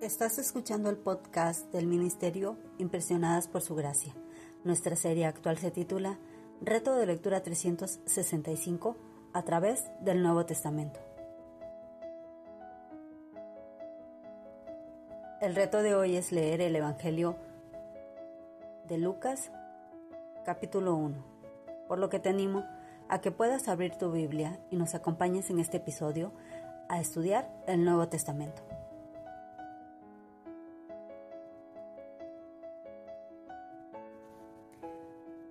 Estás escuchando el podcast del Ministerio Impresionadas por Su Gracia. Nuestra serie actual se titula Reto de Lectura 365 a través del Nuevo Testamento. El reto de hoy es leer el Evangelio de Lucas capítulo 1, por lo que te animo a que puedas abrir tu Biblia y nos acompañes en este episodio a estudiar el Nuevo Testamento.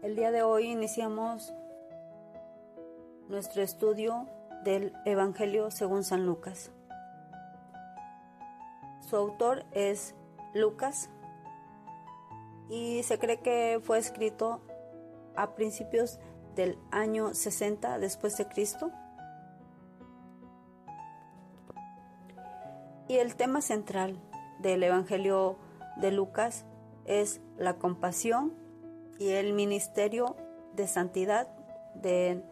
El día de hoy iniciamos nuestro estudio del Evangelio según San Lucas. Su autor es Lucas y se cree que fue escrito a principios del año 60 después de Cristo. Y el tema central del Evangelio de Lucas es la compasión y el ministerio de santidad de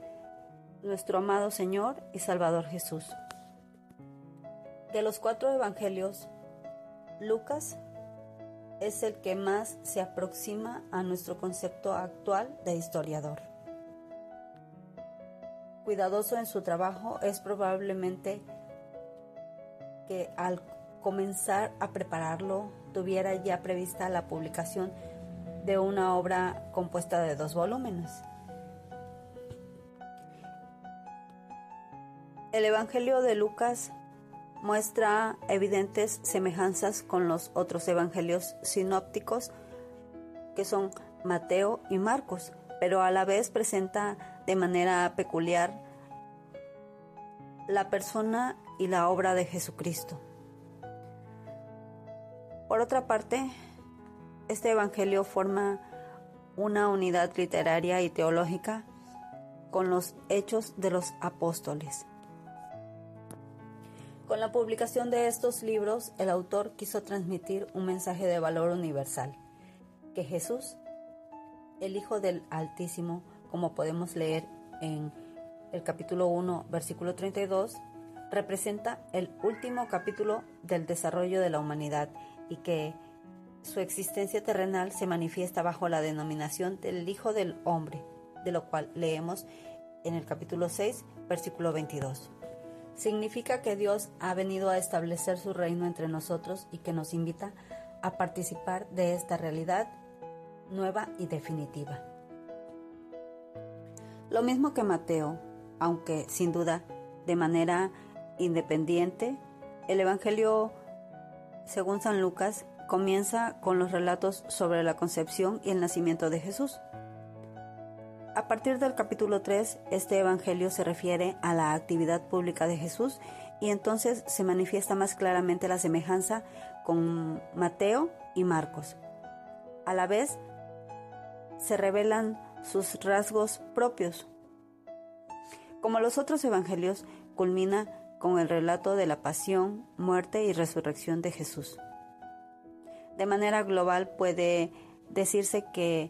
nuestro amado Señor y Salvador Jesús. De los cuatro evangelios, Lucas es el que más se aproxima a nuestro concepto actual de historiador. Cuidadoso en su trabajo es probablemente que al comenzar a prepararlo tuviera ya prevista la publicación de una obra compuesta de dos volúmenes. El Evangelio de Lucas muestra evidentes semejanzas con los otros evangelios sinópticos que son Mateo y Marcos, pero a la vez presenta de manera peculiar la persona y la obra de Jesucristo. Por otra parte, este Evangelio forma una unidad literaria y teológica con los hechos de los apóstoles. Con la publicación de estos libros, el autor quiso transmitir un mensaje de valor universal, que Jesús, el Hijo del Altísimo, como podemos leer en el capítulo 1, versículo 32, representa el último capítulo del desarrollo de la humanidad y que su existencia terrenal se manifiesta bajo la denominación del Hijo del Hombre, de lo cual leemos en el capítulo 6, versículo 22. Significa que Dios ha venido a establecer su reino entre nosotros y que nos invita a participar de esta realidad nueva y definitiva. Lo mismo que Mateo, aunque sin duda de manera independiente, el Evangelio según San Lucas comienza con los relatos sobre la concepción y el nacimiento de Jesús. A partir del capítulo 3, este Evangelio se refiere a la actividad pública de Jesús y entonces se manifiesta más claramente la semejanza con Mateo y Marcos. A la vez, se revelan sus rasgos propios. Como los otros Evangelios, culmina con el relato de la pasión, muerte y resurrección de Jesús. De manera global puede decirse que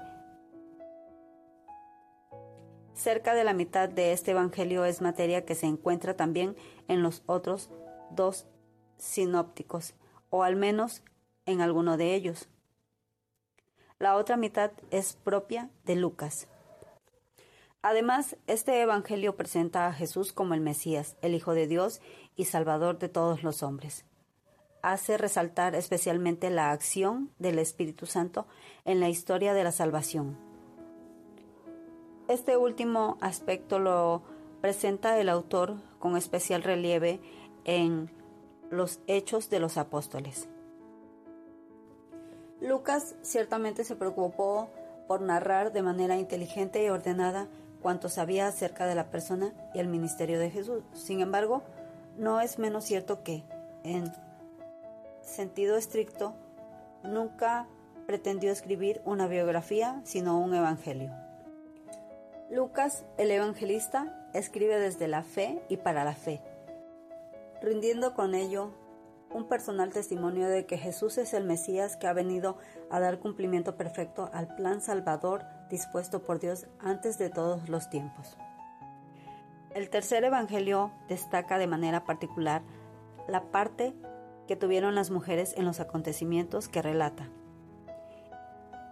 cerca de la mitad de este Evangelio es materia que se encuentra también en los otros dos sinópticos, o al menos en alguno de ellos. La otra mitad es propia de Lucas. Además, este Evangelio presenta a Jesús como el Mesías, el Hijo de Dios y Salvador de todos los hombres hace resaltar especialmente la acción del Espíritu Santo en la historia de la salvación. Este último aspecto lo presenta el autor con especial relieve en los Hechos de los Apóstoles. Lucas ciertamente se preocupó por narrar de manera inteligente y ordenada cuanto sabía acerca de la persona y el ministerio de Jesús. Sin embargo, no es menos cierto que en sentido estricto, nunca pretendió escribir una biografía, sino un evangelio. Lucas, el evangelista, escribe desde la fe y para la fe, rindiendo con ello un personal testimonio de que Jesús es el Mesías que ha venido a dar cumplimiento perfecto al plan salvador dispuesto por Dios antes de todos los tiempos. El tercer evangelio destaca de manera particular la parte que tuvieron las mujeres en los acontecimientos que relata.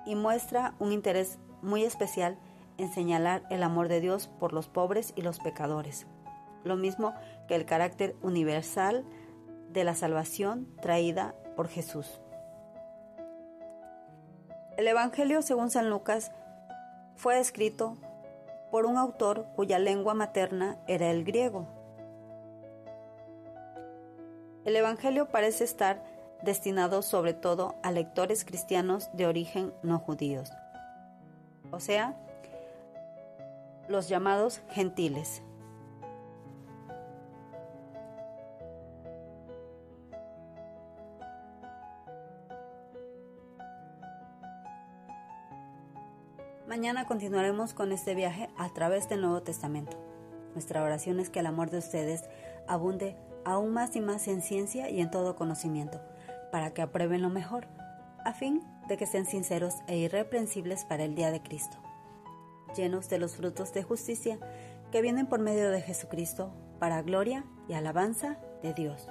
Y muestra un interés muy especial en señalar el amor de Dios por los pobres y los pecadores, lo mismo que el carácter universal de la salvación traída por Jesús. El Evangelio según San Lucas fue escrito por un autor cuya lengua materna era el griego. El Evangelio parece estar destinado sobre todo a lectores cristianos de origen no judíos, o sea, los llamados gentiles. Mañana continuaremos con este viaje a través del Nuevo Testamento. Nuestra oración es que el amor de ustedes abunde aún más y más en ciencia y en todo conocimiento, para que aprueben lo mejor, a fin de que sean sinceros e irreprensibles para el día de Cristo, llenos de los frutos de justicia que vienen por medio de Jesucristo, para gloria y alabanza de Dios.